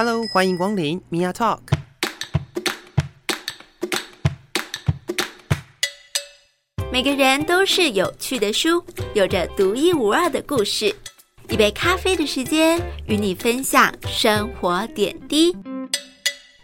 Hello，欢迎光临 Mia Talk。每个人都是有趣的书，有着独一无二的故事。一杯咖啡的时间，与你分享生活点滴。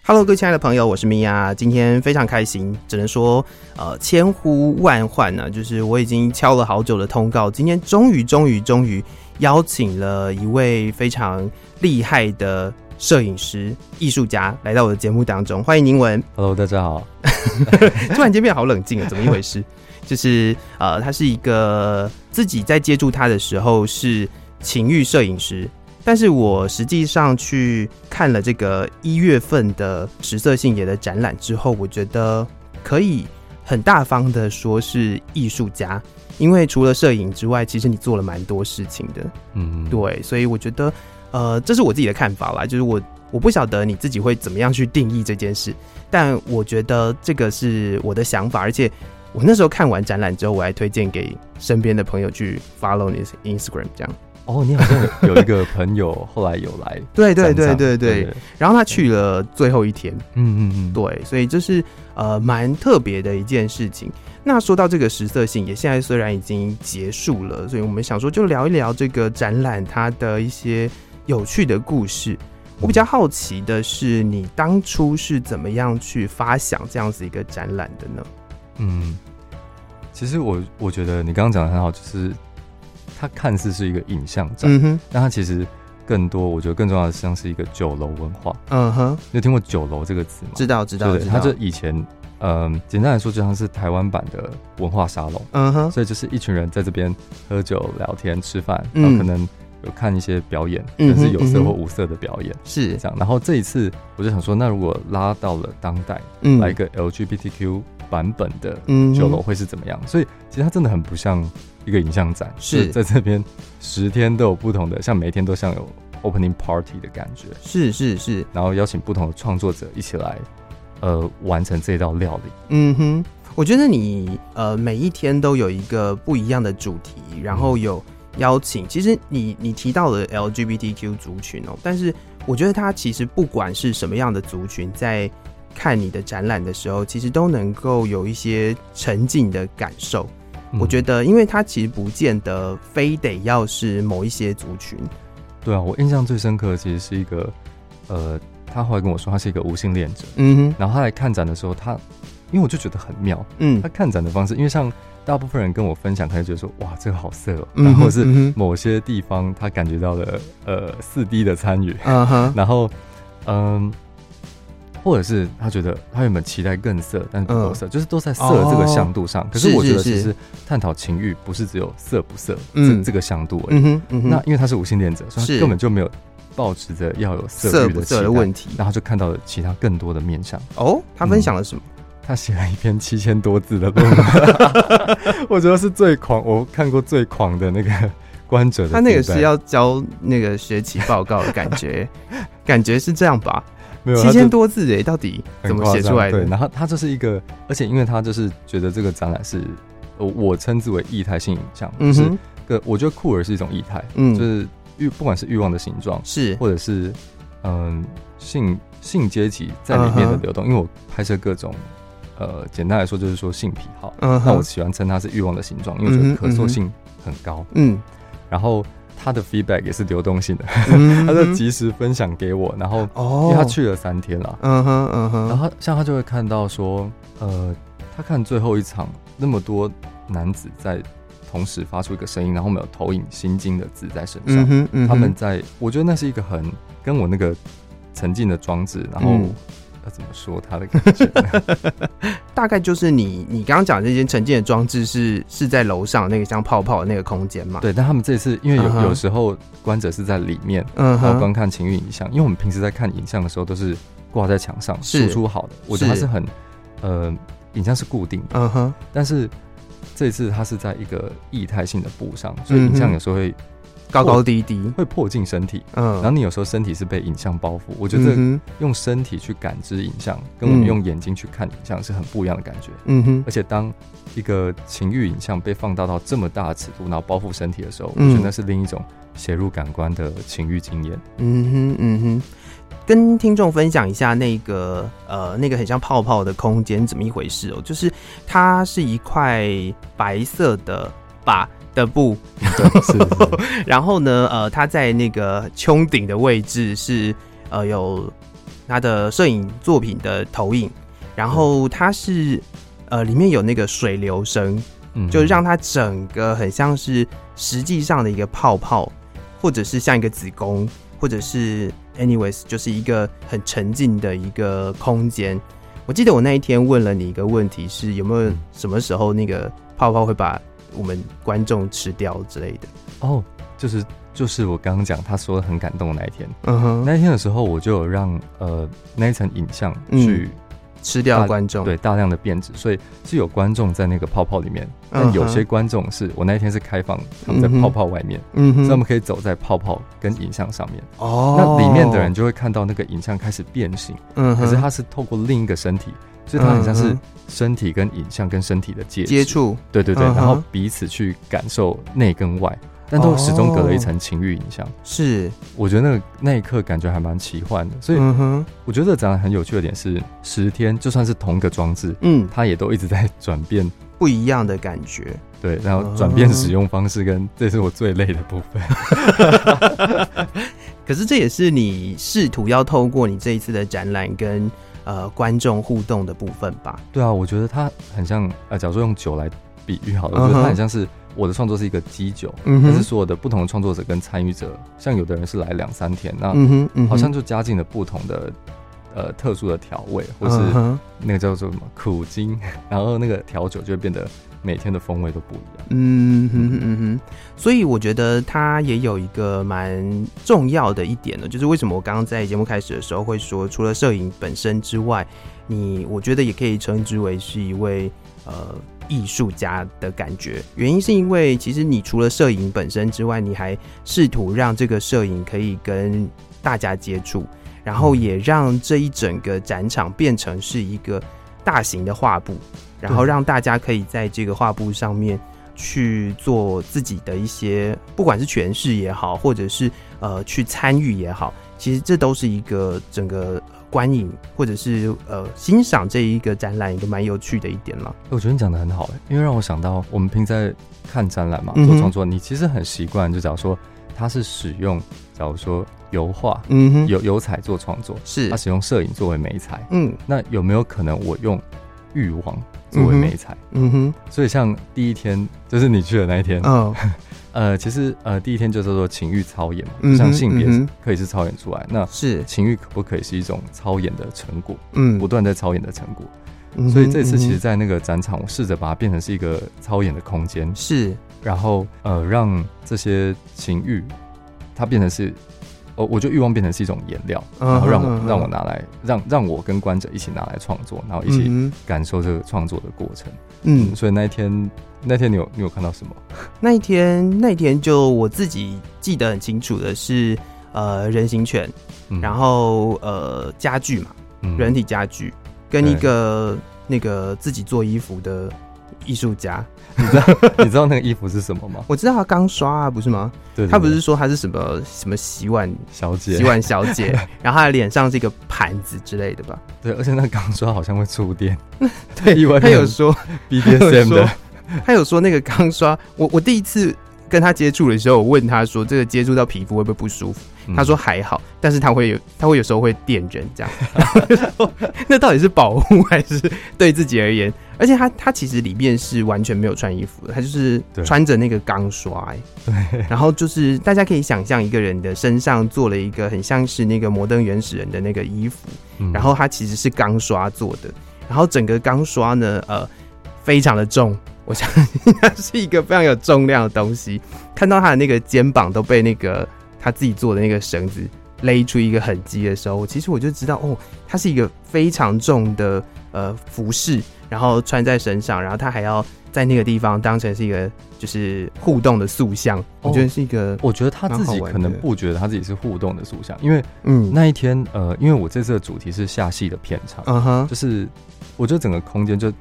Hello，各位亲爱的朋友，我是 Mia，今天非常开心，只能说呃千呼万唤呢，就是我已经敲了好久的通告，今天终于终于终于邀请了一位非常厉害的摄影师、艺术家来到我的节目当中，欢迎宁文。Hello，大家好。突然间变好冷静啊，怎么一回事？就是呃，他是一个自己在接触他的时候是情欲摄影师。但是我实际上去看了这个一月份的食色性也的展览之后，我觉得可以很大方的说是艺术家，因为除了摄影之外，其实你做了蛮多事情的。嗯，对，所以我觉得，呃，这是我自己的看法啦，就是我我不晓得你自己会怎么样去定义这件事，但我觉得这个是我的想法，而且我那时候看完展览之后，我还推荐给身边的朋友去 follow 你的 Instagram 这样。哦，你好像有一个朋友后来有 来，对对对对对，然后他去了最后一天，嗯嗯嗯，对，所以这是呃蛮特别的一件事情。那说到这个实色性也，现在虽然已经结束了，所以我们想说就聊一聊这个展览它的一些有趣的故事。我比较好奇的是，你当初是怎么样去发想这样子一个展览的呢？嗯，其实我我觉得你刚刚讲的很好，就是。它看似是一个影像展，嗯哼，但它其实更多，我觉得更重要的像是一个酒楼文化。嗯哼，你有听过酒楼这个词吗？知道，知道，对，它就以前，嗯，简单来说，就像是台湾版的文化沙龙。嗯哼，所以就是一群人在这边喝酒、聊天、吃饭，然后可能有看一些表演，但是有色或无色的表演，是这样。然后这一次，我就想说，那如果拉到了当代，嗯，来一个 LGBTQ 版本的酒楼会是怎么样？所以其实它真的很不像。一个影像展是在这边十天都有不同的，像每一天都像有 opening party 的感觉，是是是，然后邀请不同的创作者一起来，呃，完成这道料理。嗯哼，我觉得你呃每一天都有一个不一样的主题，然后有邀请。其实你你提到了 LGBTQ 族群哦，但是我觉得它其实不管是什么样的族群，在看你的展览的时候，其实都能够有一些沉浸的感受。我觉得，因为他其实不见得非得要是某一些族群。对啊，我印象最深刻的其实是一个，呃，他后来跟我说他是一个无性恋者。嗯哼。然后他来看展的时候，他，因为我就觉得很妙。嗯。他看展的方式，因为像大部分人跟我分享，他就觉得说，哇，这个好色喔。然后是某些地方他感觉到了呃四 D 的参与。嗯哼。然后，嗯。或者是他觉得他原本期待更色，但是不够色，嗯、就是都在色这个向度上。哦、可是我觉得其实探讨情欲不是只有色不色，嗯，这这个向度而已。嗯嗯、那因为他是无性恋者，所以他根本就没有抱持着要有色欲的期待的问题，然后就看到了其他更多的面向。哦，他分享了什么？嗯、他写了一篇七千多字的论文，我觉得是最狂，我看过最狂的那个观者的。他那个是要交那个学期报告的感觉，感觉是这样吧？没有七千多字诶，到底怎么写出来的？对，然后他就是一个，而且因为他就是觉得这个展览是，我称之为异态性影像，嗯、就是个我觉得酷儿是一种异态，嗯，就是欲不管是欲望的形状是，或者是嗯性性阶级在里面的流动，uh huh、因为我拍摄各种，呃，简单来说就是说性癖好，嗯、uh，那、huh、我喜欢称它是欲望的形状，因为我觉得可塑性很高，嗯，然后。他的 feedback 也是流动性的，他就及时分享给我，然后因为他去了三天了，嗯哼嗯哼，然后像他就会看到说，呃，他看最后一场那么多男子在同时发出一个声音，然后我们有投影心经的字在身上，他们在，我觉得那是一个很跟我那个沉浸的装置，然后。要怎么说他的感觉？大概就是你你刚刚讲的这些沉浸的装置是是在楼上那个像泡泡的那个空间嘛？对，但他们这次因为有、uh huh. 有时候观者是在里面，嗯、uh，huh. 然后观看情欲影像。因为我们平时在看影像的时候都是挂在墙上输出好的，我觉得它是很呃影像是固定的，嗯哼、uh。但是这次它是在一个液态性的布上，所以影像有时候会。高高低低会迫近身体，嗯，然后你有时候身体是被影像包覆。我觉得用身体去感知影像，跟我们用眼睛去看影像是很不一样的感觉，嗯哼。而且当一个情欲影像被放大到这么大的尺度，然后包覆身体的时候，我觉得那是另一种写入感官的情欲经验。嗯哼，嗯哼。跟听众分享一下那个呃那个很像泡泡的空间怎么一回事哦，就是它是一块白色的把的布，然后呢呃他在那个穹顶的位置是呃有他的摄影作品的投影，然后它是呃里面有那个水流声，嗯，就让它整个很像是实际上的一个泡泡，或者是像一个子宫，或者是。Anyways，就是一个很沉静的一个空间。我记得我那一天问了你一个问题，是有没有什么时候那个泡泡会把我们观众吃掉之类的？哦，就是就是我刚刚讲他说很感动的那一天。嗯哼，那一天的时候，我就有让呃那一层影像去。嗯吃掉观众，对，大量的变质，所以是有观众在那个泡泡里面，但有些观众是我那一天是开放他们在泡泡外面，嗯，所以他们可以走在泡泡跟影像上面。哦，那里面的人就会看到那个影像开始变形，嗯，可是它是透过另一个身体，所以它很像是身体跟影像跟身体的接接触，对对对，然后彼此去感受内跟外。但都始终隔了一层情欲影像，是。我觉得那个那一刻感觉还蛮奇幻的，所以我觉得这样很有趣的点是，十天就算是同一个装置，嗯，它也都一直在转变不一样的感觉，对，然后转变使用方式跟这是我最累的部分。可是这也是你试图要透过你这一次的展览跟呃观众互动的部分吧？对啊，我觉得它很像呃，假如说用酒来比喻好了，我觉得它很像是。我的创作是一个基酒，嗯但是所有的不同的创作者跟参与者，像有的人是来两三天，那好像就加进了不同的呃特殊的调味，或是那个叫做什么苦精，然后那个调酒就会变得每天的风味都不一样。嗯哼嗯哼，所以我觉得它也有一个蛮重要的一点呢，就是为什么我刚刚在节目开始的时候会说，除了摄影本身之外，你我觉得也可以称之为是一位呃。艺术家的感觉，原因是因为其实你除了摄影本身之外，你还试图让这个摄影可以跟大家接触，然后也让这一整个展场变成是一个大型的画布，然后让大家可以在这个画布上面去做自己的一些，不管是诠释也好，或者是呃去参与也好，其实这都是一个整个。观影或者是呃欣赏这一个展览，一个蛮有趣的一点了。我觉得你讲的很好，因为让我想到我们平时在看展览嘛，做创作，嗯、你其实很习惯，就假如说他是使用，假如说油画，嗯哼，油油彩做创作，是他使用摄影作为媒材，嗯，那有没有可能我用欲望作为美彩？嗯哼，所以像第一天就是你去的那一天，嗯。呃，其实呃，第一天就是做情欲操演嘛，嗯、像性别可以是操演出来，嗯、那是情欲可不可以是一种操演的成果？嗯，不断在操演的成果。嗯、所以这次其实，在那个展场，我试着把它变成是一个操演的空间，是，然后呃，让这些情欲它变成是。哦，我就欲望变成是一种颜料，然后让我让我拿来，让让我跟观者一起拿来创作，然后一起感受这个创作的过程。嗯，所以那一天那天你有你有看到什么？那一天那一天就我自己记得很清楚的是，呃，人形犬，然后呃家具嘛，人体家具，跟一个那个自己做衣服的艺术家。你知道 你知道那个衣服是什么吗？我知道他刚刷啊，不是吗？对，他不是说他是什么什么洗碗小姐，洗碗小姐，然后他的脸上是一个盘子之类的吧？对，而且那钢刷好像会触电。对，他有说 BDSM 的，他有说那个钢刷，我我第一次跟他接触的时候，我问他说这个接触到皮肤会不会不舒服？他说还好，但是他会有，他会有时候会电人这样。那到底是保护还是对自己而言？而且他他其实里面是完全没有穿衣服的，他就是穿着那个钢刷。对。然后就是大家可以想象一个人的身上做了一个很像是那个摩登原始人的那个衣服，然后他其实是钢刷做的，然后整个钢刷呢，呃，非常的重，我相信它是一个非常有重量的东西。看到他的那个肩膀都被那个。他自己做的那个绳子勒出一个痕迹的时候，其实我就知道哦，它是一个非常重的呃服饰，然后穿在身上，然后他还要在那个地方当成是一个就是互动的塑像。哦、我觉得是一个，我觉得他自己可能不觉得他自己是互动的塑像，因为嗯那一天呃，因为我这次的主题是下戏的片场，嗯哼，就是我觉得整个空间就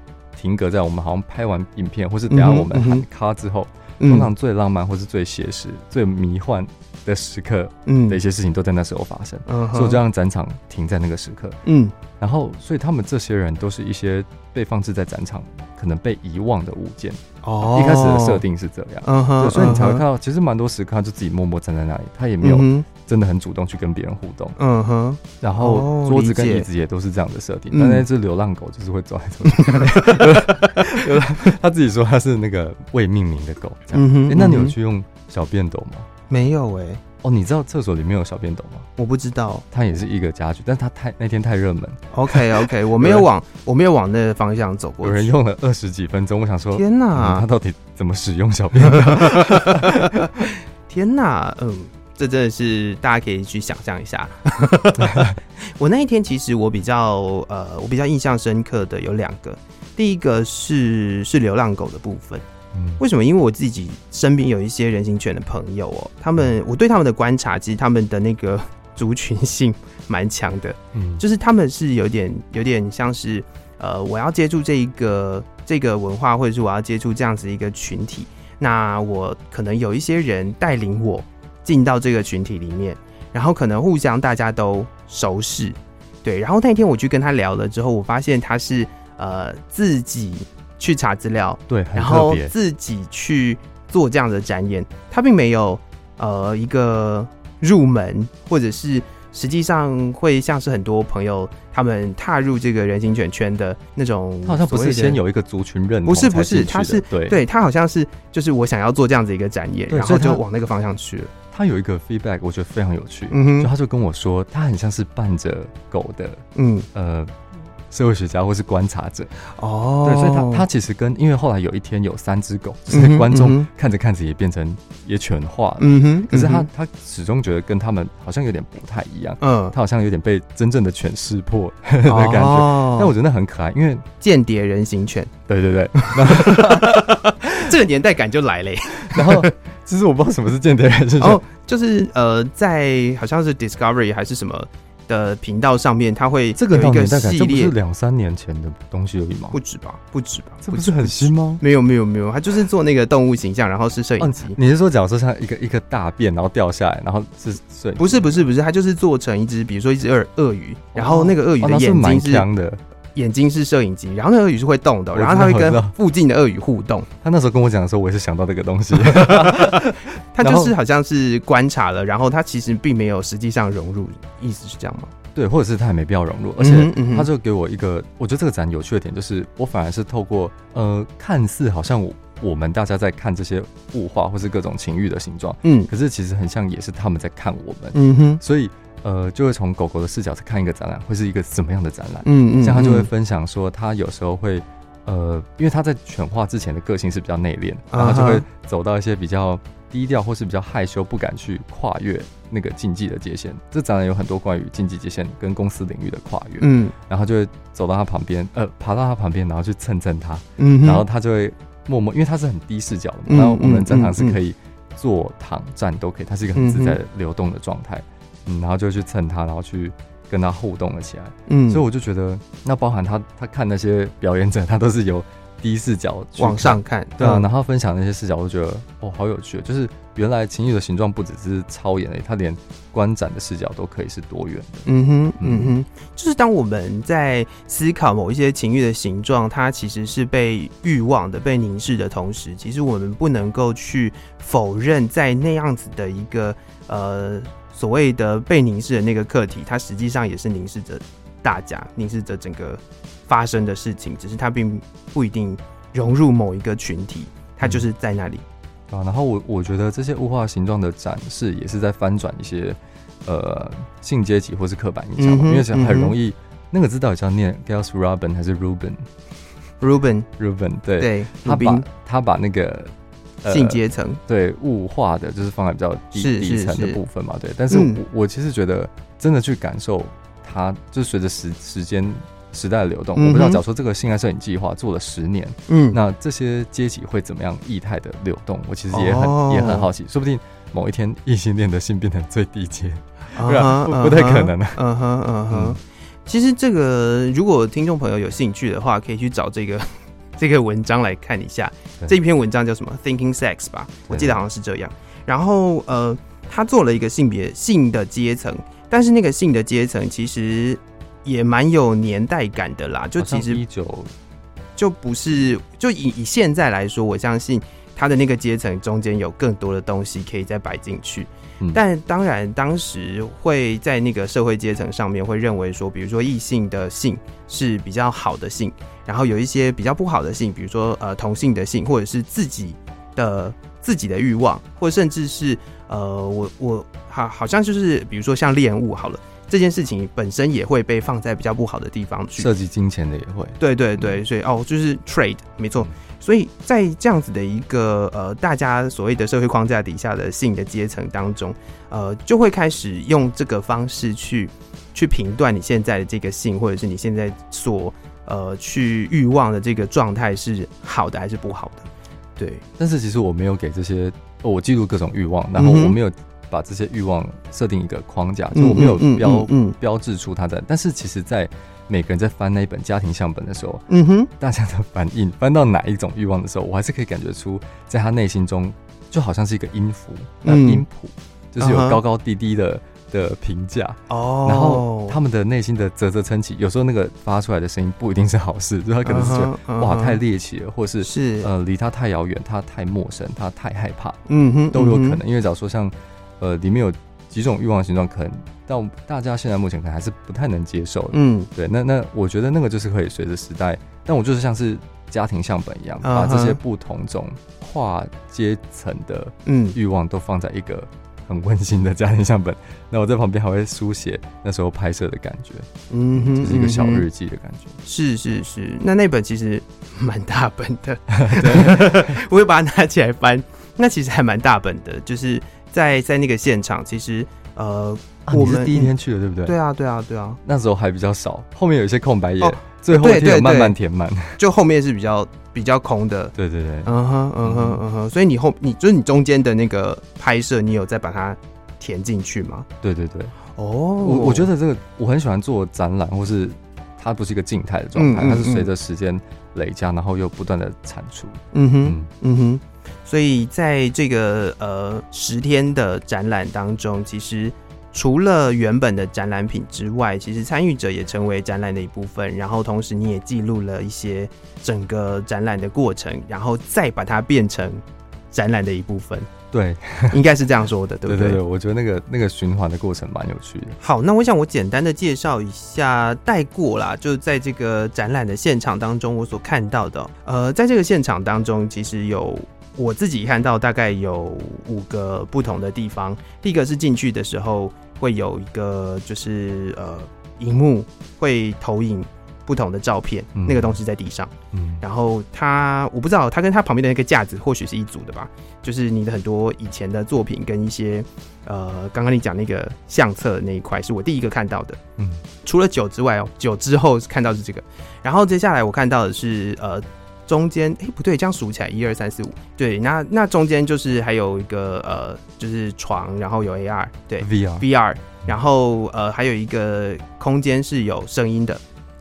停格在我们好像拍完影片，或是等下我们喊卡之后，通常最浪漫或是最写实、最迷幻。的时刻，嗯，的一些事情都在那时候发生，嗯，所以我就让展场停在那个时刻，嗯，然后所以他们这些人都是一些被放置在展场可能被遗忘的物件，哦，一开始的设定是这样，嗯哼，所以你才会看到，其实蛮多时刻他就自己默默站在那里，他也没有真的很主动去跟别人互动，嗯哼，然后桌子跟椅子也都是这样的设定，但那只流浪狗就是会走来走去，他自己说他是那个未命名的狗，这样，哎，那你有去用小便斗吗？没有哎、欸，哦，你知道厕所里面有小便斗吗？我不知道，它也是一个家具，但它太那天太热门。OK OK，我没有往我没有往那个方向走过。有人用了二十几分钟，我想说，天哪，他到底怎么使用小便斗？天哪，嗯，这真的是大家可以去想象一下。我那一天其实我比较呃，我比较印象深刻的有两个，第一个是是流浪狗的部分。为什么？因为我自己身边有一些人形犬的朋友哦，他们我对他们的观察，其实他们的那个 族群性蛮强的，嗯，就是他们是有点有点像是呃，我要接触这一个这个文化，或者是我要接触这样子一个群体，那我可能有一些人带领我进到这个群体里面，然后可能互相大家都熟识，对，然后那天我去跟他聊了之后，我发现他是呃自己。去查资料，对，然后自己去做这样的展演，他并没有呃一个入门，或者是实际上会像是很多朋友他们踏入这个人形犬圈的那种，他好像不是先有一个族群认同，不是不是，他是对对，他好像是就是我想要做这样子一个展演，然后就往那个方向去了。他有一个 feedback，我觉得非常有趣，嗯哼，就他就跟我说，他很像是伴着狗的，嗯呃。社会学家或是观察者。哦，对，所以他他其实跟因为后来有一天有三只狗，就是观众看着看着也变成也犬化了，嗯哼，可是他他始终觉得跟他们好像有点不太一样，嗯，他好像有点被真正的犬识破 的感觉，但我觉得那很可爱，因为间谍人形犬，对对对，这个年代感就来了，然后其实我不知道什么是间谍人形犬，就是呃，在好像是 Discovery 还是什么。的频道上面，它会这个有一个系列，是两三年前的东西而已吗？不止吧，不止吧，这不是很新吗？没有，没有，没有，他就是做那个动物形象，然后是摄影机。你是说，假如说像一个一个大便，然后掉下来，然后是？不是，不是，不是，他就是做成一只，比如说一只鳄鳄鱼，然后那个鳄鱼的眼睛是锵的。眼睛是摄影机，然后那鳄鱼是会动的，然后它会跟附近的鳄鱼互动。他那时候跟我讲的时候，我也是想到这个东西。他就是好像是观察了，然后他其实并没有实际上融入，意思是这样吗？对，或者是他也没必要融入，而且他就给我一个，我觉得这个展有趣的点就是，我反而是透过呃，看似好像我我们大家在看这些物化或是各种情欲的形状，嗯，可是其实很像也是他们在看我们，嗯哼，所以。呃，就会从狗狗的视角去看一个展览，会是一个怎么样的展览？嗯嗯，像他就会分享说，他有时候会，呃，因为他在犬化之前的个性是比较内敛，然后就会走到一些比较低调或是比较害羞，不敢去跨越那个禁忌的界限。这展览有很多关于禁忌界限跟公司领域的跨越，嗯，然后就会走到他旁边，呃，爬到他旁边，然后去蹭蹭他，嗯，然后他就会默默，因为他是很低视角的，然后我们正常是可以坐、躺、站都可以，它是一个很自在的流动的状态。嗯，然后就去蹭他，然后去跟他互动了起来。嗯，所以我就觉得，那包含他，他看那些表演者，他都是由低视角往上看，对啊。然后分享那些视角，我就觉得哦，好有趣。就是原来情欲的形状不只是超演的，他连观展的视角都可以是多元的。嗯哼，嗯哼，就是当我们在思考某一些情欲的形状，它其实是被欲望的、被凝视的同时，其实我们不能够去否认，在那样子的一个呃。所谓的被凝视的那个客体，它实际上也是凝视着大家，凝视着整个发生的事情，只是它并不一定融入某一个群体，它就是在那里。嗯、啊，然后我我觉得这些物化形状的展示，也是在翻转一些呃性阶级或是刻板印象，嗯、因为很容易、嗯、那个字到底叫念 Gilles Robin 还是 Ruben？Ruben Ruben 对对，他把他把那个。性阶层、呃、对物化的，就是放在比较低底层的部分嘛，对。但是我，我、嗯、我其实觉得，真的去感受它，就随着时时间时代的流动，嗯、我不知道，假如说这个性爱摄影计划做了十年，嗯，那这些阶级会怎么样异态的流动？我其实也很、哦、也很好奇，说不定某一天异性恋的性变成最低阶，对啊，不太可能的。嗯哼嗯。哼，其实这个如果听众朋友有兴趣的话，可以去找这个。这个文章来看一下，对这一篇文章叫什么？Thinking Sex 吧，我记得好像是这样。然后呃，他做了一个性别性的阶层，但是那个性的阶层其实也蛮有年代感的啦。就其实一九就不是就以以现在来说，我相信他的那个阶层中间有更多的东西可以再摆进去。但当然，当时会在那个社会阶层上面会认为说，比如说异性的性是比较好的性，然后有一些比较不好的性，比如说呃同性的性，或者是自己的自己的欲望，或甚至是呃我我好好像就是比如说像恋物好了，这件事情本身也会被放在比较不好的地方去，涉及金钱的也会，对对对，所以哦就是 trade 没错。所以在这样子的一个呃，大家所谓的社会框架底下的性的阶层当中，呃，就会开始用这个方式去去评断你现在的这个性，或者是你现在所呃去欲望的这个状态是好的还是不好的。对，但是其实我没有给这些，哦、我记录各种欲望，然后我没有把这些欲望设定一个框架，嗯、就我没有标标志出它的。但是其实，在每个人在翻那一本家庭相本的时候，嗯哼，大家的反应翻到哪一种欲望的时候，我还是可以感觉出，在他内心中就好像是一个音符，那音谱就是有高高低低的的评价。哦。然后他们的内心的啧啧称奇，有时候那个发出来的声音不一定是好事，就他可能是觉得哇太猎奇了，或是是。呃离他太遥远，他太陌生，他太害怕，嗯哼，都有可能。因为假如说像呃里面有几种欲望形状，可能。到大家现在目前可能还是不太能接受的，嗯，对，那那我觉得那个就是可以随着时代，但我就是像是家庭相本一样，把这些不同种跨阶层的嗯。欲望都放在一个很温馨的家庭相本，那我在旁边还会书写那时候拍摄的感觉，嗯哼，就是一个小日记的感觉，是是是，那那本其实蛮大本的，对，我会把它拿起来翻，那其实还蛮大本的，就是在在那个现场，其实呃。啊、我们是第一天去的，对不对？对啊，对啊，对啊。那时候还比较少，后面有一些空白页，哦、最后一天有慢慢填满。就后面是比较比较空的。对对对，嗯哼，嗯哼，嗯哼。所以你后你就是你中间的那个拍摄，你有再把它填进去吗？对对对。哦，我我觉得这个我很喜欢做展览，或是它不是一个静态的状态，嗯嗯嗯，它是随着时间累加，然后又不断的产出。嗯哼，嗯，嗯哼。所以在这个呃十天的展览当中，其实。除了原本的展览品之外，其实参与者也成为展览的一部分。然后同时你也记录了一些整个展览的过程，然后再把它变成展览的一部分。对，应该是这样说的，对不对？对对，我觉得那个那个循环的过程蛮有趣的。好，那我想我简单的介绍一下，带过啦，就在这个展览的现场当中，我所看到的，呃，在这个现场当中，其实有。我自己看到大概有五个不同的地方。第一个是进去的时候会有一个就是呃荧幕会投影不同的照片，嗯、那个东西在地上。嗯，然后它我不知道它跟它旁边的那个架子或许是一组的吧，就是你的很多以前的作品跟一些呃刚刚你讲那个相册那一块是我第一个看到的。嗯，除了酒之外哦，酒之后看到是这个，然后接下来我看到的是呃。中间哎、欸、不对，这样数起来一二三四五，对，那那中间就是还有一个呃，就是床，然后有 AR，对，VR VR，然后呃还有一个空间是有声音的，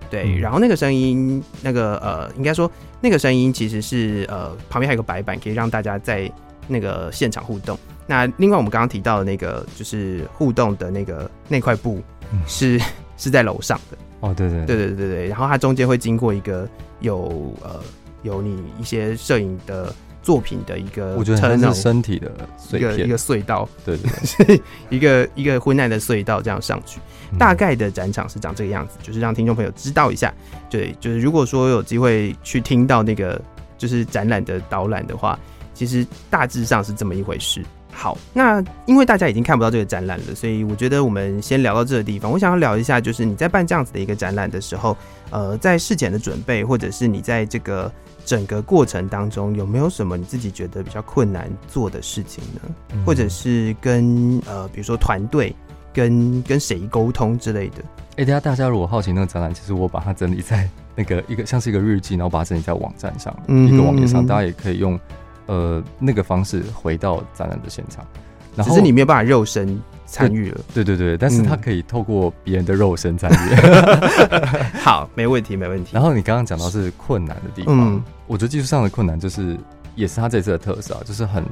对，嗯、然后那个声音那个呃应该说那个声音其实是呃旁边还有个白板，可以让大家在那个现场互动。那另外我们刚刚提到的那个就是互动的那个那块布是、嗯、是在楼上的哦，对对对对对对，然后它中间会经过一个有呃。有你一些摄影的作品的一个，我觉得它是身体的一个一个隧道，对对对，一个一个昏暗的隧道这样上去。大概的展场是长这个样子，就是让听众朋友知道一下。对，就是如果说有机会去听到那个就是展览的导览的话，其实大致上是这么一回事。好，那因为大家已经看不到这个展览了，所以我觉得我们先聊到这个地方。我想要聊一下，就是你在办这样子的一个展览的时候，呃，在事前的准备，或者是你在这个整个过程当中，有没有什么你自己觉得比较困难做的事情呢？嗯、或者是跟呃，比如说团队跟跟谁沟通之类的？哎、欸，大家大家如果好奇那个展览，其实我把它整理在那个一个像是一个日记，然后把它整理在网站上，嗯、一个网页上，大家也可以用。呃，那个方式回到展览的现场，然后只是你没有办法肉身参与了。对对对，但是他可以透过别人的肉身参与。嗯、好，没问题，没问题。然后你刚刚讲到是困难的地方，嗯、我觉得技术上的困难就是，也是他这次的特色啊，就是很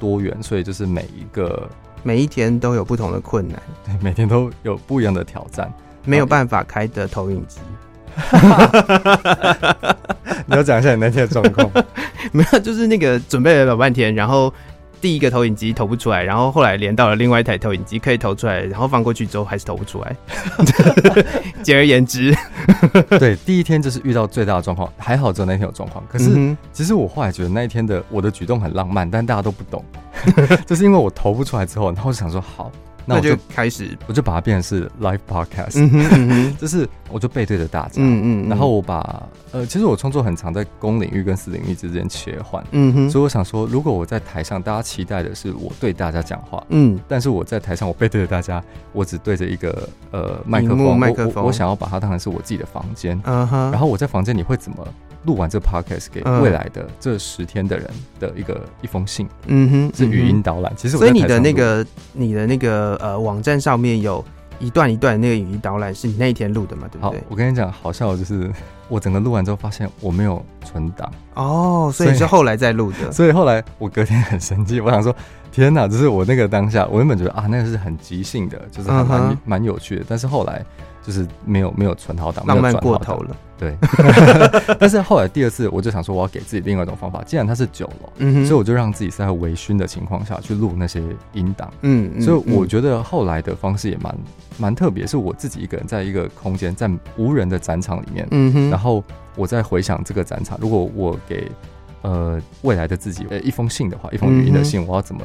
多元，所以就是每一个每一天都有不同的困难，对，每天都有不一样的挑战，没有办法开的投影机。你要讲一下你那天的状况？没有，就是那个准备了老半天，然后。第一个投影机投不出来，然后后来连到了另外一台投影机可以投出来，然后放过去之后还是投不出来。简而言之，对，第一天就是遇到最大的状况，还好只有那天有状况。可是其实我后来觉得那一天的我的举动很浪漫，但大家都不懂，就是因为我投不出来之后，然后我就想说好。那我就，开始，我就把它变成是 live podcast，嗯嗯 就是我就背对着大家，嗯嗯，嗯，然后我把呃，其实我创作很常在公领域跟私领域之间切换，嗯哼，所以我想说，如果我在台上，大家期待的是我对大家讲话，嗯，但是我在台上，我背对着大家，我只对着一个呃麦克风，麦克风我，我想要把它当成是我自己的房间，嗯哼，然后我在房间里会怎么？录完这 podcast 给未来的这十天的人的一个一封信，嗯哼，是语音导览。其实，所以你的那个你的那个呃网站上面有一段一段那个语音导览，是你那一天录的嘛？对不对？我跟你讲，好笑的就是我整个录完之后发现我没有存档哦，所以是后来再录的。所以后来我隔天很生气，我想说天哪，就是我那个当下，我原本觉得啊，那个是很即兴的，就是还蛮蛮有趣的，但是后来。就是没有没有存好档，浪漫过头了。对，但是后来第二次我就想说，我要给自己另外一种方法。既然它是酒楼，嗯，所以我就让自己是在微醺的情况下去录那些音档。嗯，嗯，所以我觉得后来的方式也蛮蛮特别，是我自己一个人在一个空间，在无人的展场里面，然后我在回想这个展场，如果我给呃未来的自己呃一封信的话，一封语音的信，我要怎么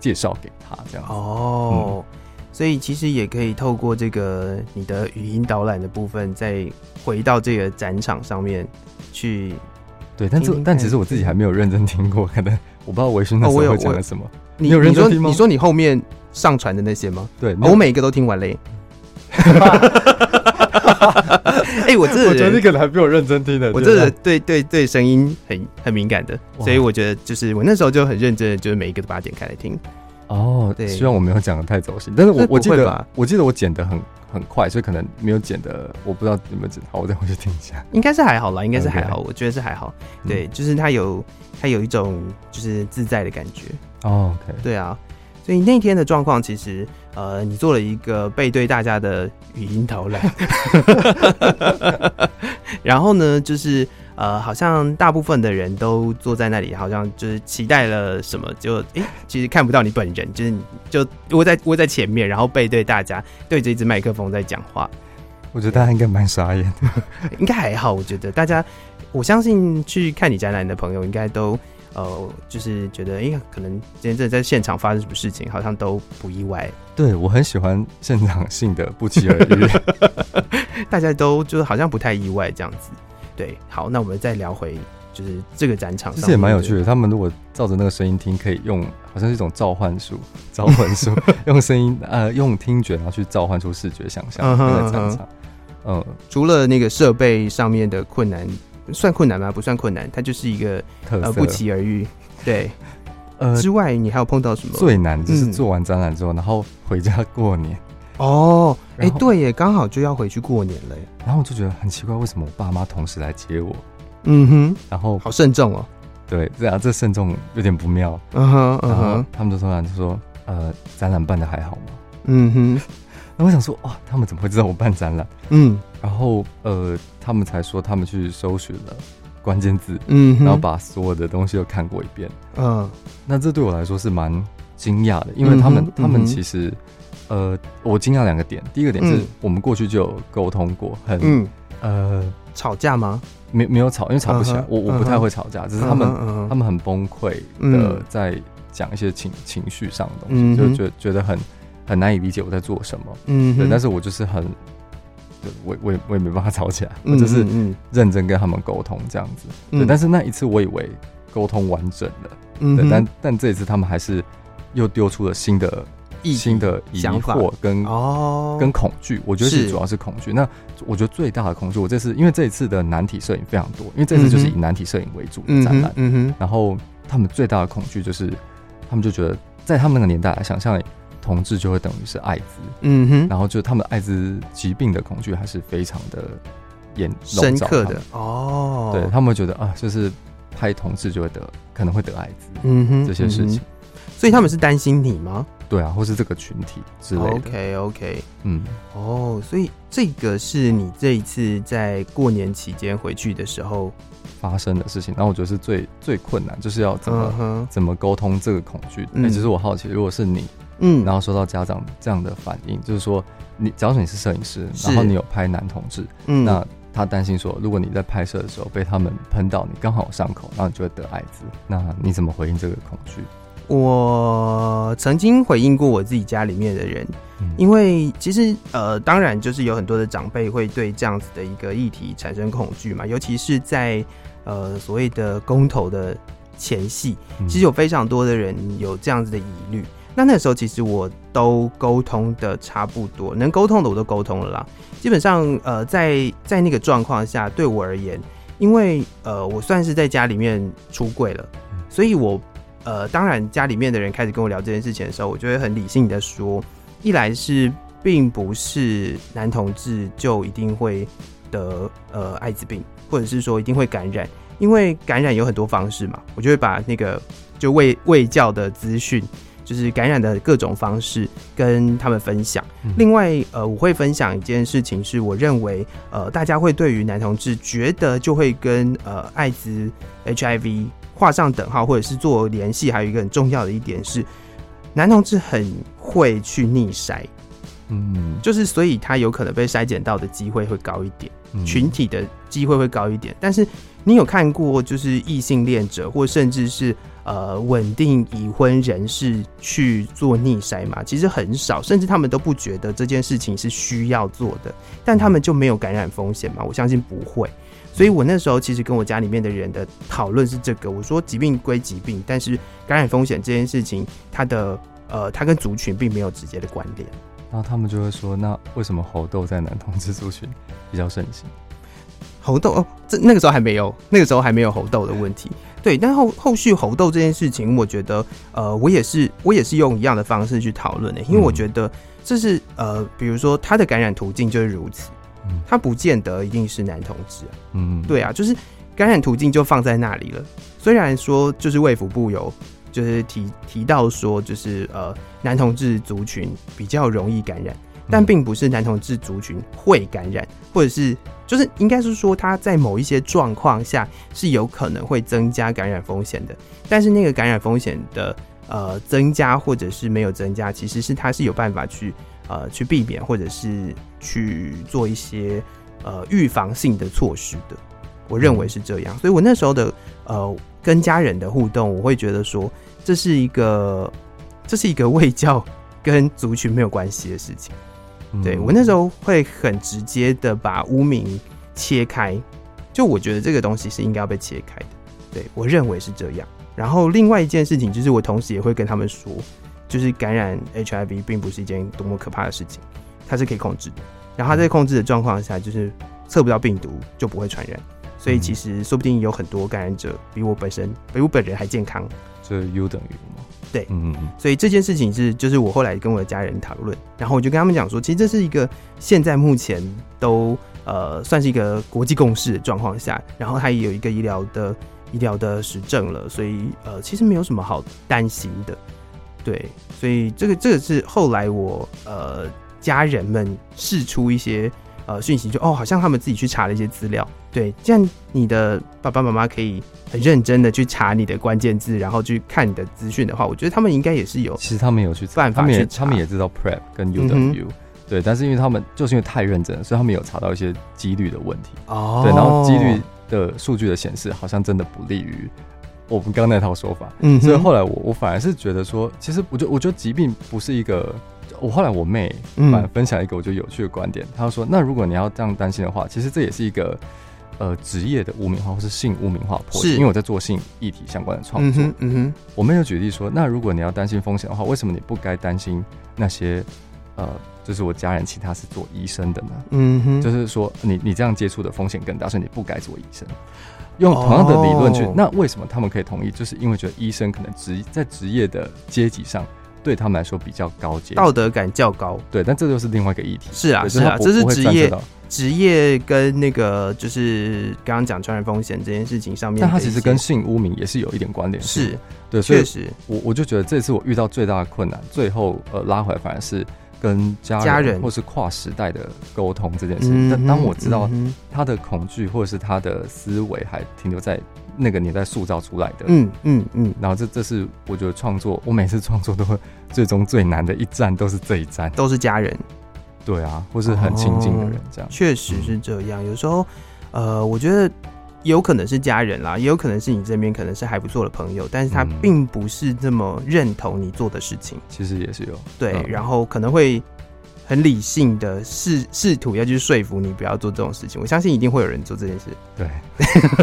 介绍给他？这样哦。嗯所以其实也可以透过这个你的语音导览的部分，再回到这个展场上面去。对，但是但其实我自己还没有认真听过，可能我不知道微醺那时候讲了什么。你有认真听吗？你说你后面上传的那些吗？对，我每一个都听完嘞。哎，我这我觉得你可能还比我认真听的。我这个对对对声音很很敏感的，所以我觉得就是我那时候就很认真的，就是每一个都把它点开来听。哦，对，希望我没有讲的太走心，但是我我记得我记得我剪的很很快，所以可能没有剪的，我不知道有没有剪好，我再回去听一下。应该是还好啦，应该是还好，我觉得是还好。对，就是它有它有一种就是自在的感觉。哦，OK，对啊，所以那天的状况其实呃，你做了一个背对大家的语音导览，然后呢，就是。呃，好像大部分的人都坐在那里，好像就是期待了什么，就哎、欸，其实看不到你本人，就是你就窝在窝在前面，然后背对大家，对着一支麦克风在讲话。我觉得大家应该蛮傻眼的，应该还好。我觉得大家，我相信去看你展览的朋友，应该都呃，就是觉得哎、欸，可能今天在在现场发生什么事情，好像都不意外。对，我很喜欢现场性的不期而遇，大家都就是好像不太意外这样子。对，好，那我们再聊回就是这个展场上，其实也蛮有趣的。他们如果照着那个声音听，可以用好像是一种召唤术，召唤术，用声音呃，用听觉然后去召唤出视觉想象那个展场。嗯，嗯，除了那个设备上面的困难，算困难吗？不算困难，它就是一个特色，不期而遇。对，呃，之外你还有碰到什么？最难就是做完展览之后，然后回家过年。哦，哎，对耶，刚好就要回去过年了耶。然后我就觉得很奇怪，为什么我爸妈同时来接我？嗯哼，然后好慎重哦。对，这样这慎重有点不妙。嗯哼，然后他们就突然就说：“呃，展览办的还好吗？”嗯哼。那我想说，哇，他们怎么会知道我办展览？嗯。然后呃，他们才说他们去搜寻了关键字，嗯，然后把所有的东西都看过一遍。嗯。那这对我来说是蛮惊讶的，因为他们他们其实。呃，我惊讶两个点。第一个点是我们过去就有沟通过，很嗯呃吵架吗？没没有吵，因为吵不起来。我我不太会吵架，只是他们他们很崩溃的在讲一些情情绪上的东西，就觉觉得很很难以理解我在做什么。嗯，对，但是我就是很，我我也我也没办法吵起来，我就是认真跟他们沟通这样子。对，但是那一次我以为沟通完整了，嗯，但但这一次他们还是又丢出了新的。新的疑惑跟哦跟恐惧，我觉得是主要是恐惧。那我觉得最大的恐惧，我这次因为这一次的难题摄影非常多，因为这次就是以难题摄影为主的展览。嗯哼。然后他们最大的恐惧就是，他们就觉得在他们那个年代来想象，同志就会等于是艾滋。嗯哼。然后就他们艾滋疾病的恐惧还是非常的严深刻的哦。对他们觉得啊，就是拍同志就会得可能会得艾滋。嗯哼。这些事情，所以他们是担心你吗？对啊，或是这个群体之类的。OK OK，嗯，哦，所以这个是你这一次在过年期间回去的时候发生的事情。然后我觉得是最最困难，就是要怎么、嗯、怎么沟通这个恐惧。哎、嗯，其实我好奇，如果是你，嗯，然后收到家长这样的反应，就是说你，假如说你是摄影师，然后你有拍男同志，嗯，那。他担心说，如果你在拍摄的时候被他们喷到，你刚好有伤口，然后你就会得艾滋。那你怎么回应这个恐惧？我曾经回应过我自己家里面的人，嗯、因为其实呃，当然就是有很多的长辈会对这样子的一个议题产生恐惧嘛，尤其是在呃所谓的公投的前戏，其实有非常多的人有这样子的疑虑。那那时候，其实我都沟通的差不多，能沟通的我都沟通了啦。基本上，呃，在在那个状况下，对我而言，因为呃，我算是在家里面出柜了，所以我呃，当然家里面的人开始跟我聊这件事情的时候，我就会很理性的说，一来是并不是男同志就一定会得呃艾滋病，或者是说一定会感染，因为感染有很多方式嘛，我就会把那个就卫卫教的资讯。就是感染的各种方式跟他们分享。另外，呃，我会分享一件事情，是我认为，呃，大家会对于男同志觉得就会跟呃艾滋 HIV 画上等号，或者是做联系。还有一个很重要的一点是，男同志很会去逆筛，嗯，就是所以他有可能被筛检到的机会会高一点，群体的机会会高一点。但是你有看过就是异性恋者，或甚至是。呃，稳定已婚人士去做逆筛嘛？其实很少，甚至他们都不觉得这件事情是需要做的，但他们就没有感染风险嘛？我相信不会。所以我那时候其实跟我家里面的人的讨论是这个，我说疾病归疾病，但是感染风险这件事情，它的呃，它跟族群并没有直接的关联。然后他们就会说，那为什么猴痘在男同志族群比较盛行？猴痘哦，这那个时候还没有，那个时候还没有猴痘的问题。对，但后后续猴痘这件事情，我觉得，呃，我也是我也是用一样的方式去讨论的，因为我觉得这是呃，比如说它的感染途径就是如此，它不见得一定是男同志，嗯，对啊，就是感染途径就放在那里了。虽然说就是卫福部有就是提提到说就是呃男同志族群比较容易感染。但并不是男同志族群会感染，或者是就是应该是说他在某一些状况下是有可能会增加感染风险的。但是那个感染风险的呃增加或者是没有增加，其实是他是有办法去呃去避免或者是去做一些呃预防性的措施的。我认为是这样，所以我那时候的呃跟家人的互动，我会觉得说这是一个这是一个 卫教跟族群没有关系的事情。对，我那时候会很直接的把污名切开，就我觉得这个东西是应该要被切开的。对，我认为是这样。然后另外一件事情就是，我同时也会跟他们说，就是感染 HIV 并不是一件多么可怕的事情，它是可以控制的。然后它在控制的状况下，就是测不到病毒就不会传染。所以其实说不定有很多感染者比我本身比我本人还健康。这 U 等于吗？对，嗯嗯嗯，所以这件事情是，就是我后来跟我的家人讨论，然后我就跟他们讲说，其实这是一个现在目前都呃算是一个国际共识的状况下，然后它也有一个医疗的医疗的实证了，所以呃其实没有什么好担心的，对，所以这个这个是后来我呃家人们试出一些。呃，讯息就哦，好像他们自己去查了一些资料，对，这样你的爸爸妈妈可以很认真的去查你的关键字，然后去看你的资讯的话，我觉得他们应该也是有，其实他们有去办法他们也他们也知道 PrEP 跟 U W，嗯、对，但是因为他们就是因为太认真了，所以他们有查到一些几率的问题，哦，对，然后几率的数据的显示好像真的不利于我们刚刚那套说法，嗯，所以后来我我反而是觉得说，其实我觉得我觉得疾病不是一个。我后来我妹反而分享一个我觉得有趣的观点，她、嗯、说：“那如果你要这样担心的话，其实这也是一个呃职业的污名化或是性污名化破解，因为我在做性议题相关的创作。嗯哼”嗯哼，我没有举例说：“那如果你要担心风险的话，为什么你不该担心那些呃，就是我家人其他是做医生的呢？嗯哼，就是说你你这样接触的风险更大，所以你不该做医生。用同样的理论去，哦、那为什么他们可以同意？就是因为觉得医生可能职在职业的阶级上。”对他们来说比较高阶，道德感较高。对，但这就是另外一个议题。是啊，是啊，这是职业职业跟那个就是刚刚讲传染风险这件事情上面，但它其实跟性污名也是有一点关联。是，对，确实，我我就觉得这次我遇到最大的困难，最后呃拉回来反而是跟家人，家人或是跨时代的沟通这件事情。但当我知道他的恐惧或者是他的思维还停留在那个年代塑造出来的，嗯嗯嗯，然后这这是我觉得创作，我每次创作都会最终最难的一站都是这一站，都是家人。对啊，或是很亲近的人，这样确、哦、实是这样。有时候，呃，我觉得有可能是家人啦，也有可能是你这边可能是还不错的朋友，但是他并不是这么认同你做的事情。其实也是有对，嗯、然后可能会。很理性的试试图要去说服你不要做这种事情，我相信一定会有人做这件事。对，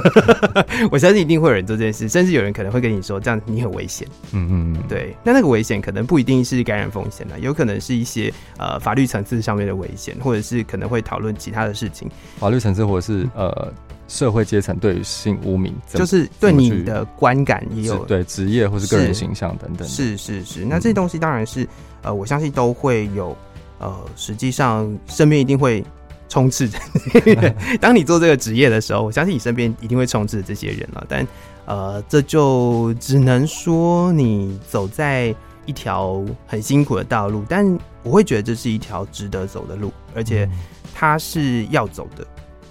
我相信一定会有人做这件事，甚至有人可能会跟你说这样你很危险。嗯嗯嗯，对。那那个危险可能不一定是感染风险啦，有可能是一些呃法律层次上面的危险，或者是可能会讨论其他的事情。法律层次，或者是呃社会阶层对于性污名，就是对你的观感也有对职业或是个人形象等等。是是是，那这些东西当然是呃，我相信都会有。呃，实际上身边一定会充斥着。当你做这个职业的时候，我相信你身边一定会充斥着这些人了。但呃，这就只能说你走在一条很辛苦的道路，但我会觉得这是一条值得走的路，而且它是要走的。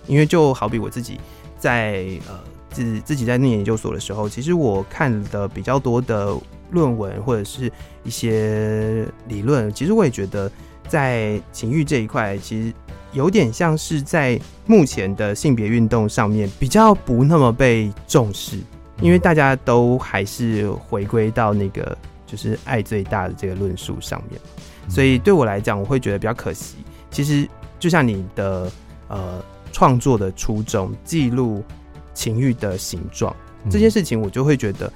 因为就好比我自己在呃自自己在念研究所的时候，其实我看的比较多的论文或者是一些理论，其实我也觉得。在情欲这一块，其实有点像是在目前的性别运动上面比较不那么被重视，因为大家都还是回归到那个就是爱最大的这个论述上面，所以对我来讲，我会觉得比较可惜。其实就像你的呃创作的初衷，记录情欲的形状这件事情，我就会觉得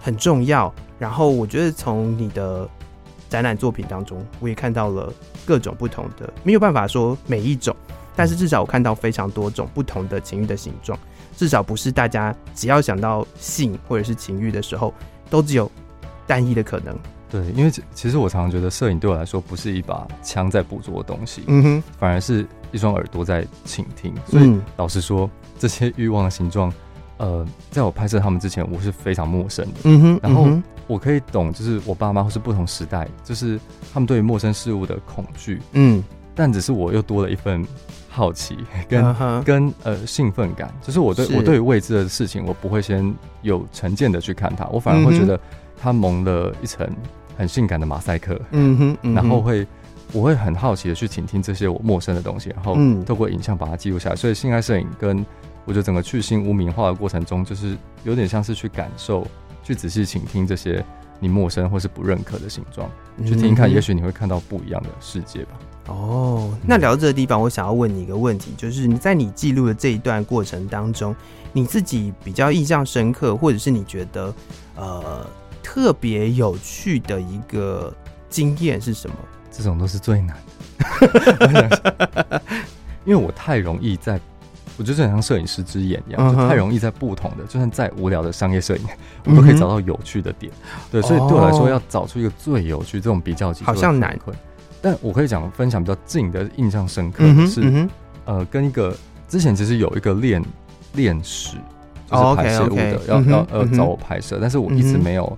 很重要。然后我觉得从你的。展览作品当中，我也看到了各种不同的，没有办法说每一种，但是至少我看到非常多种不同的情欲的形状，至少不是大家只要想到性或者是情欲的时候，都只有单一的可能。对，因为其实我常常觉得摄影对我来说不是一把枪在捕捉的东西，嗯哼，反而是一双耳朵在倾听。所以老实说，这些欲望的形状。呃，在我拍摄他们之前，我是非常陌生的。嗯哼，然后我可以懂，就是我爸妈或是不同时代，就是他们对于陌生事物的恐惧。嗯，但只是我又多了一份好奇 跟、uh. 跟呃兴奋感，就是我对是我对于未知的事情，我不会先有成见的去看它，我反而会觉得它蒙了一层很性感的马赛克。嗯哼，嗯哼，然后会我会很好奇的去倾听这些我陌生的东西，然后透过影像把它记录下来。所以性爱摄影跟我觉得整个去性污名化的过程中，就是有点像是去感受、去仔细倾听这些你陌生或是不认可的形状，去听一看，也许你会看到不一样的世界吧。哦，那聊到这个地方，我想要问你一个问题，就是你在你记录的这一段过程当中，你自己比较印象深刻，或者是你觉得呃特别有趣的一个经验是什么？这种都是最难的，因为我太容易在。我觉得很像摄影师之眼一样，就太容易在不同的，就算再无聊的商业摄影，我都可以找到有趣的点。对，所以对我来说，要找出一个最有趣这种比较级，好像难。但我可以讲分享比较近的印象深刻的是，呃，跟一个之前其实有一个练练师，就是排泄物的，要要呃找我拍摄，但是我一直没有。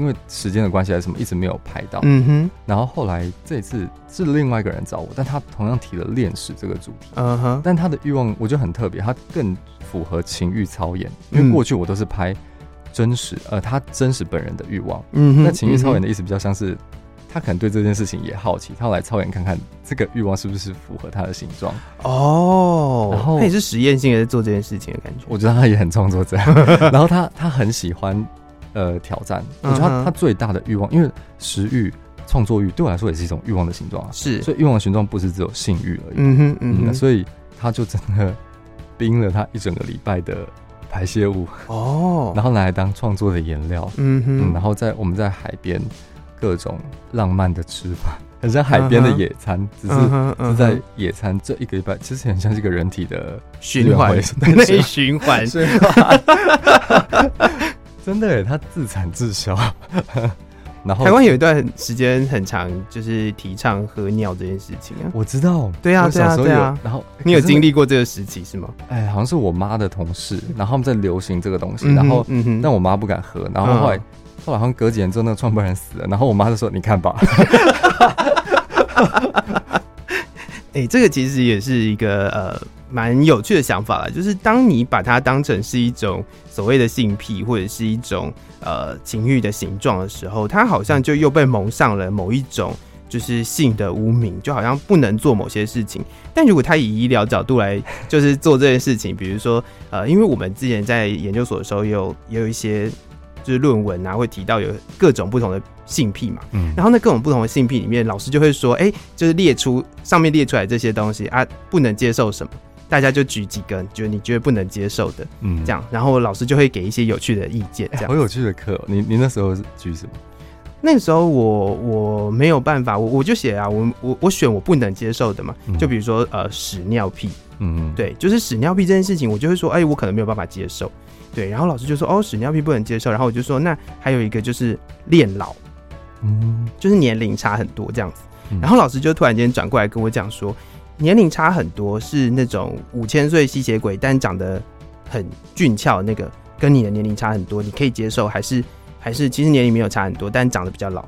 因为时间的关系还是什么，一直没有拍到。嗯哼。然后后来这一次是另外一个人找我，但他同样提了恋史这个主题。嗯哼。但他的欲望我觉得很特别，他更符合情欲操演。因为过去我都是拍真实，呃，他真实本人的欲望。嗯哼。那情欲操演的意思比较像是，他可能对这件事情也好奇，他要来操演看看这个欲望是不是符合他的形状。哦。然后他也是实验性的在做这件事情的感觉。我觉得他也很创作者。然后他他很喜欢。呃，挑战，我觉得他他最大的欲望，因为食欲、创作欲对我来说也是一种欲望的形状啊。是，所以欲望的形状不是只有性欲而已。嗯哼，嗯哼，所以他就真的 冰了他一整个礼拜的排泄物哦，然后拿来当创作的颜料。嗯哼，然后在我们在海边各种浪漫的吃法，很像海边的野餐，只是是在野餐这一个礼拜，其实很像是一个人体的循环。内 循环。真的耶，他自产自销，然后台湾有一段时间很长，就是提倡喝尿这件事情啊。我知道，对啊，对啊，对啊。然后你有经历过这个时期是吗？哎，好像是我妈的同事，然后他们在流行这个东西，然后嗯哼，但我妈不敢喝，然后后来后来好像隔几年之后，那个创办人死了，然后我妈就说：“你看吧。” 哎，这个其实也是一个呃蛮有趣的想法啦，就是当你把它当成是一种所谓的性癖或者是一种呃情欲的形状的时候，他好像就又被蒙上了某一种就是性的污名，就好像不能做某些事情。但如果他以医疗角度来 就是做这件事情，比如说呃，因为我们之前在研究所的时候也有也有一些。就是论文啊，会提到有各种不同的性癖嘛，嗯，然后那各种不同的性癖里面，老师就会说，哎、欸，就是列出上面列出来这些东西啊，不能接受什么，大家就举几个，觉得你觉得不能接受的，嗯，这样，然后老师就会给一些有趣的意见，这样，欸、好有趣的课、喔，你你那时候是举什么？那时候我我没有办法，我我就写啊，我我我选我不能接受的嘛，嗯、就比如说呃屎尿屁，嗯嗯，对，就是屎尿屁这件事情，我就会说，哎、欸，我可能没有办法接受。对，然后老师就说：“哦，屎尿屁不能接受。”然后我就说：“那还有一个就是恋老，嗯，就是年龄差很多这样子。嗯”然后老师就突然间转过来跟我讲说：“年龄差很多是那种五千岁吸血鬼，但长得很俊俏，那个跟你的年龄差很多，你可以接受？还是还是其实年龄没有差很多，但长得比较老？”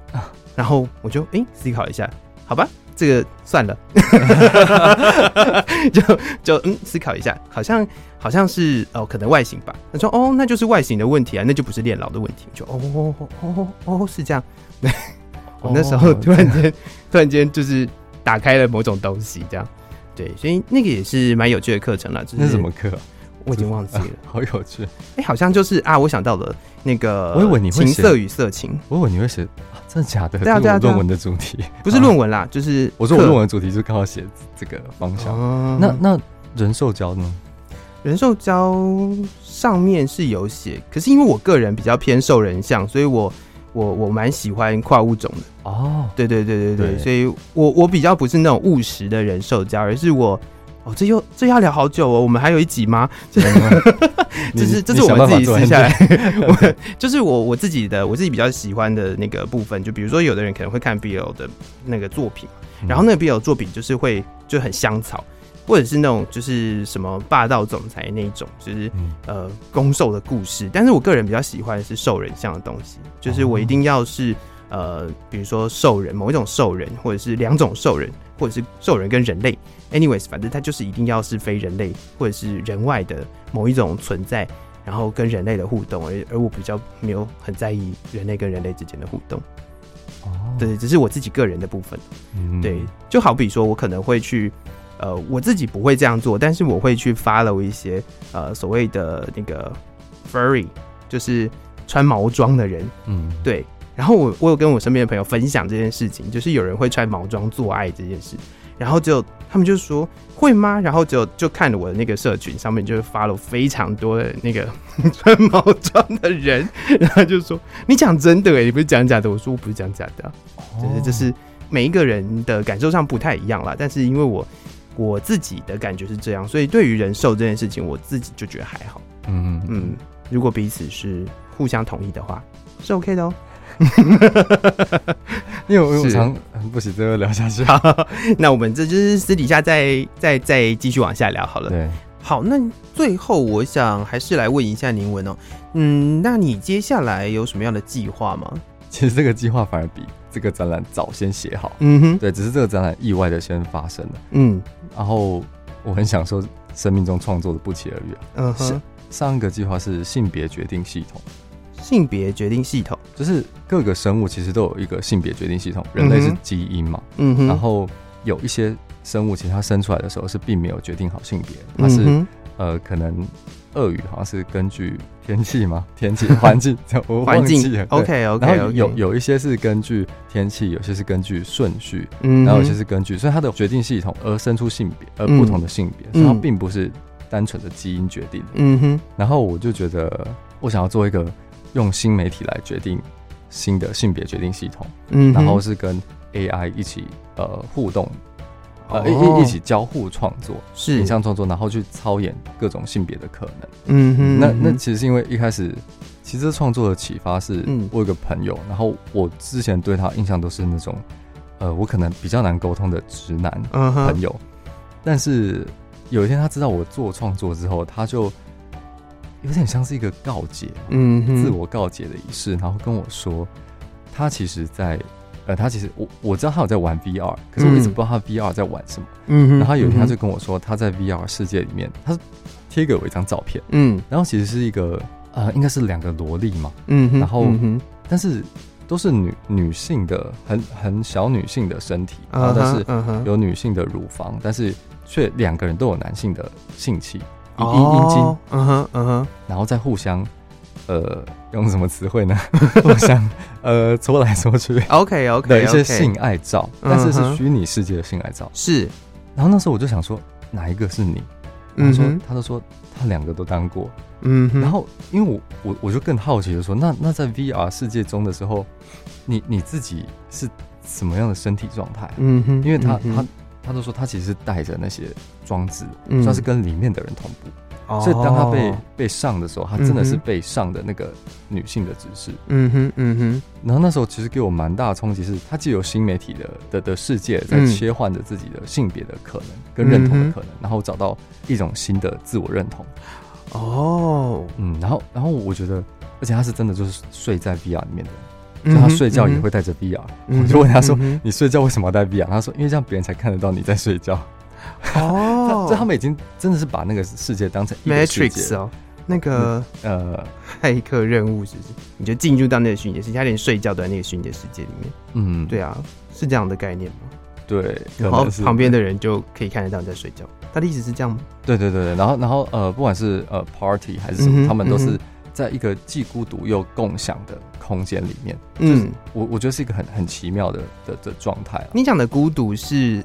然后我就哎思考一下，好吧。这个算了，就就嗯，思考一下，好像好像是哦，可能外形吧。他说哦，那就是外形的问题啊，那就不是恋老的问题。就哦哦哦哦，是这样。对，我那时候突然间、哦、突然间就是打开了某种东西，这样。对，所以那个也是蛮有趣的课程了。那什么课？我已经忘记了，好有趣。哎，好像就是啊，我想到了那个，我以为你会写情色与色情，我以为你会写。真的假的？对啊，对啊，论文的主题不是论文啦，就是我说我论文的主题就刚好写这个方向。那那人兽交呢？人兽交上面是有写，可是因为我个人比较偏兽人像，所以我我我蛮喜欢跨物种的。哦，对对对对对，所以我我比较不是那种务实的人兽交，而是我。哦，这又这要聊好久哦。我们还有一集吗？这是这是我们自己私下来，我就是我我自己的我自己比较喜欢的那个部分。就比如说，有的人可能会看 BL 的那个作品，然后那个 BL 作品就是会就很香草，或者是那种就是什么霸道总裁那一种，就是呃攻受的故事。但是我个人比较喜欢的是兽人像的东西，就是我一定要是呃，比如说兽人某一种兽人，或者是两种兽人，或者是兽人跟人类。Anyways，反正它就是一定要是非人类或者是人外的某一种存在，然后跟人类的互动，而而我比较没有很在意人类跟人类之间的互动。哦，对，只是我自己个人的部分。嗯，对，就好比说我可能会去，呃，我自己不会这样做，但是我会去 follow 一些呃所谓的那个 furry，就是穿毛装的人。嗯，对。然后我我有跟我身边的朋友分享这件事情，就是有人会穿毛装做爱这件事。然后就他们就说会吗？然后就就看了我的那个社群上面，就是发了非常多的那个穿毛装的人，然后就说你讲真的哎，你不是讲假的？我说我不是讲假的，啊，就是就是每一个人的感受上不太一样啦。但是因为我我自己的感觉是这样，所以对于人兽这件事情，我自己就觉得还好。嗯嗯，如果彼此是互相同意的话，是 OK 的哦。因为我常不行，这个聊下去。好，那我们这就是私底下再再再继续往下聊好了。对，好，那最后我想还是来问一下宁文哦，嗯，那你接下来有什么样的计划吗？其实这个计划反而比这个展览早先写好。嗯哼，对，只是这个展览意外的先发生了。嗯，然后我很享受生命中创作的不期而遇。嗯哼，上一个计划是性别决定系统。性别决定系统。就是各个生物其实都有一个性别决定系统，人类是基因嘛，嗯哼，然后有一些生物其实它生出来的时候是并没有决定好性别，它是、嗯、呃可能鳄鱼好像是根据天气嘛，天气环境，我忘记了，OK OK，然后有有一些是根据天气，有些是根据顺序，嗯，然后有些是根据，所以它的决定系统而生出性别，而不同的性别，嗯、所以它并不是单纯的基因决定。的，嗯哼，然后我就觉得我想要做一个。用新媒体来决定新的性别决定系统，嗯，然后是跟 AI 一起呃互动，呃一、哦、一起交互创作，是。影像创作，然后去操演各种性别的可能，嗯哼，那那其实是因为一开始。其实创作的启发是，我有个朋友，然后我之前对他印象都是那种，呃，我可能比较难沟通的直男朋友，但是有一天他知道我做创作之后，他就有点像是一个告解，嗯，自我告解的仪式，然后跟我说，他其实在，呃，他其实我我知道他有在玩 VR，可是我一直不知道他 VR 在玩什么，嗯，然后有一天他就跟我说，他在 VR 世界里面，他贴给我一张照片，嗯，然后其实是一个。呃，应该是两个萝莉嘛，嗯哼，然后，嗯、但是都是女女性的，很很小女性的身体，然后但是有女性的乳房，uh uh. 但是却两个人都有男性的性器，阴阴茎，嗯哼嗯哼，然后再互相，呃，用什么词汇呢？我想呃搓来搓去，OK OK，的一些性爱照，okay, okay. 但是是虚拟世界的性爱照，是。然后那时候我就想说，哪一个是你？他说，嗯、他都说他两个都当过。嗯，然后因为我我我就更好奇的说，那那在 VR 世界中的时候，你你自己是什么样的身体状态？嗯哼，因为他、嗯、他他都说他其实是带着那些装置，算、嗯、是跟里面的人同步，哦、所以当他被被上的时候，他真的是被上的那个女性的指示。嗯哼嗯哼，然后那时候其实给我蛮大的冲击，是他既有新媒体的的的世界在切换着自己的性别的可能跟认同的可能，嗯、然后找到一种新的自我认同。哦，嗯，然后，然后我觉得，而且他是真的就是睡在 VR 里面的，就他睡觉也会带着 VR。我就问他说：“嗯、你睡觉为什么要带 VR？” 他说：“因为这样别人才看得到你在睡觉。”哦，这他们已经真的是把那个世界当成 Matrix 哦，那个呃，骇客任务是不是？你就进入到那个虚拟世界，他连睡觉都在那个虚拟世界里面。嗯，对啊，是这样的概念吗？对，然后旁边的人就可以看得到你在睡觉。他的意思是这样吗？对对对，然后然后呃，不管是呃 party 还是什么，嗯、他们都是在一个既孤独又共享的空间里面。嗯，我我觉得是一个很很奇妙的的的状态。你讲的孤独是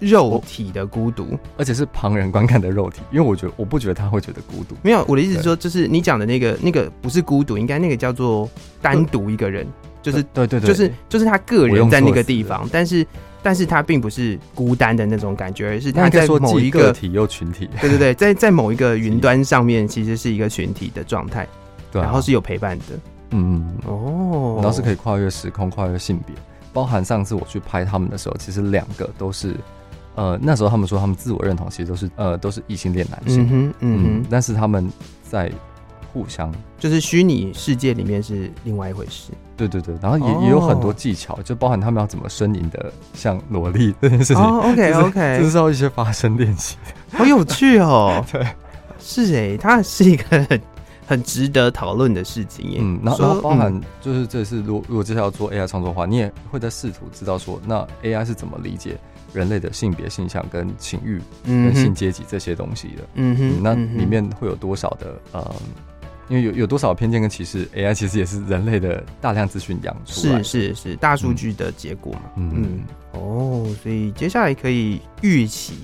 肉体的孤独，而且是旁人观看的肉体，因为我觉得我不觉得他会觉得孤独。没有，我的意思是说，就是你讲的那个那个不是孤独，应该那个叫做单独一个人，就是对对对，就是就是他个人在那个地方，但是。但是他并不是孤单的那种感觉，而是他在某一个个体又群体，对对对，在在某一个 云端上面，其实是一个群体的状态，对，然后是有陪伴的，嗯嗯哦，然后是可以跨越时空、跨越性别，包含上次我去拍他们的时候，其实两个都是，呃，那时候他们说他们自我认同其实都是呃都是异性恋男性，嗯哼，嗯哼，但是他们在。互相就是虚拟世界里面是另外一回事，对对对，然后也也有很多技巧，就包含他们要怎么呻吟的像萝莉 这件事情。OK OK，这是要一些发声练习，好有趣哦。对，是哎，它是一个很很值得讨论的事情耶。嗯，然后然后包含就是这次如果如果接下来要做 AI 创作的话，你也会在试图知道说，那 AI 是怎么理解人类的性别性向跟情欲、跟性阶级这些东西的。嗯哼，那里面会有多少的呃。因为有有多少偏见跟歧视，AI 其实也是人类的大量资讯养出来，是是是大数据的结果嘛？嗯嗯哦，所以接下来可以预期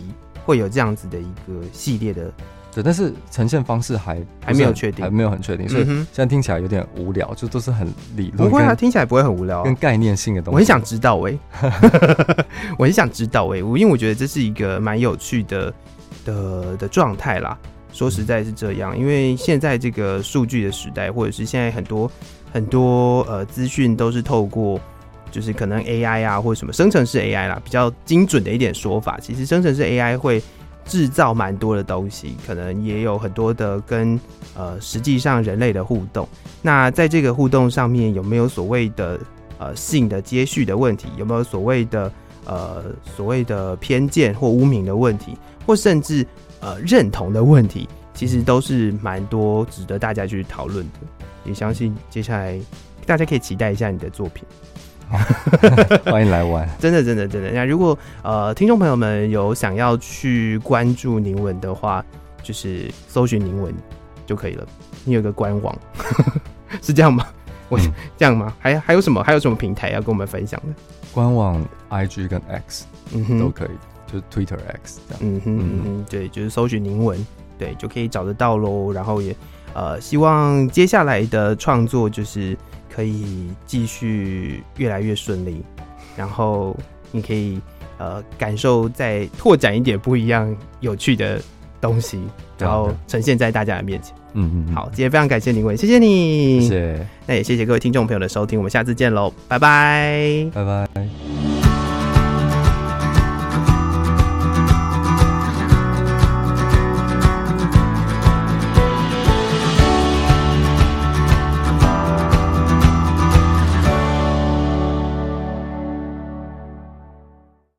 会有这样子的一个系列的，对，但是呈现方式还还没有确定，还没有很确定，所以现在听起来有点无聊，就都是很理论，不会啊，听起来不会很无聊，跟概念性的东西，我很想知道哎，我很想知道哎，我因为我觉得这是一个蛮有趣的的的状态啦。说实在是这样，因为现在这个数据的时代，或者是现在很多很多呃资讯都是透过，就是可能 AI 啊，或者什么生成式 AI 啦，比较精准的一点说法。其实生成式 AI 会制造蛮多的东西，可能也有很多的跟呃实际上人类的互动。那在这个互动上面，有没有所谓的呃性的接续的问题？有没有所谓的呃所谓的偏见或污名的问题？或甚至呃，认同的问题其实都是蛮多值得大家去讨论的，也相信接下来大家可以期待一下你的作品。欢迎来玩，真的真的真的。那如果呃听众朋友们有想要去关注宁文的话，就是搜寻宁文就可以了。你有个官网 是这样吗？我、嗯、这样吗？还还有什么？还有什么平台要跟我们分享的？官网 IG 跟 X 嗯哼都可以。就是 Twitter X 这样，嗯哼嗯哼，对，就是搜寻宁文，对，就可以找得到喽。然后也呃，希望接下来的创作就是可以继续越来越顺利，然后你可以呃感受再拓展一点不一样有趣的东西，然后呈现在大家的面前。嗯嗯，好，今天非常感谢宁伟，谢谢你，谢谢。那也谢谢各位听众朋友的收听，我们下次见喽，拜拜，拜拜。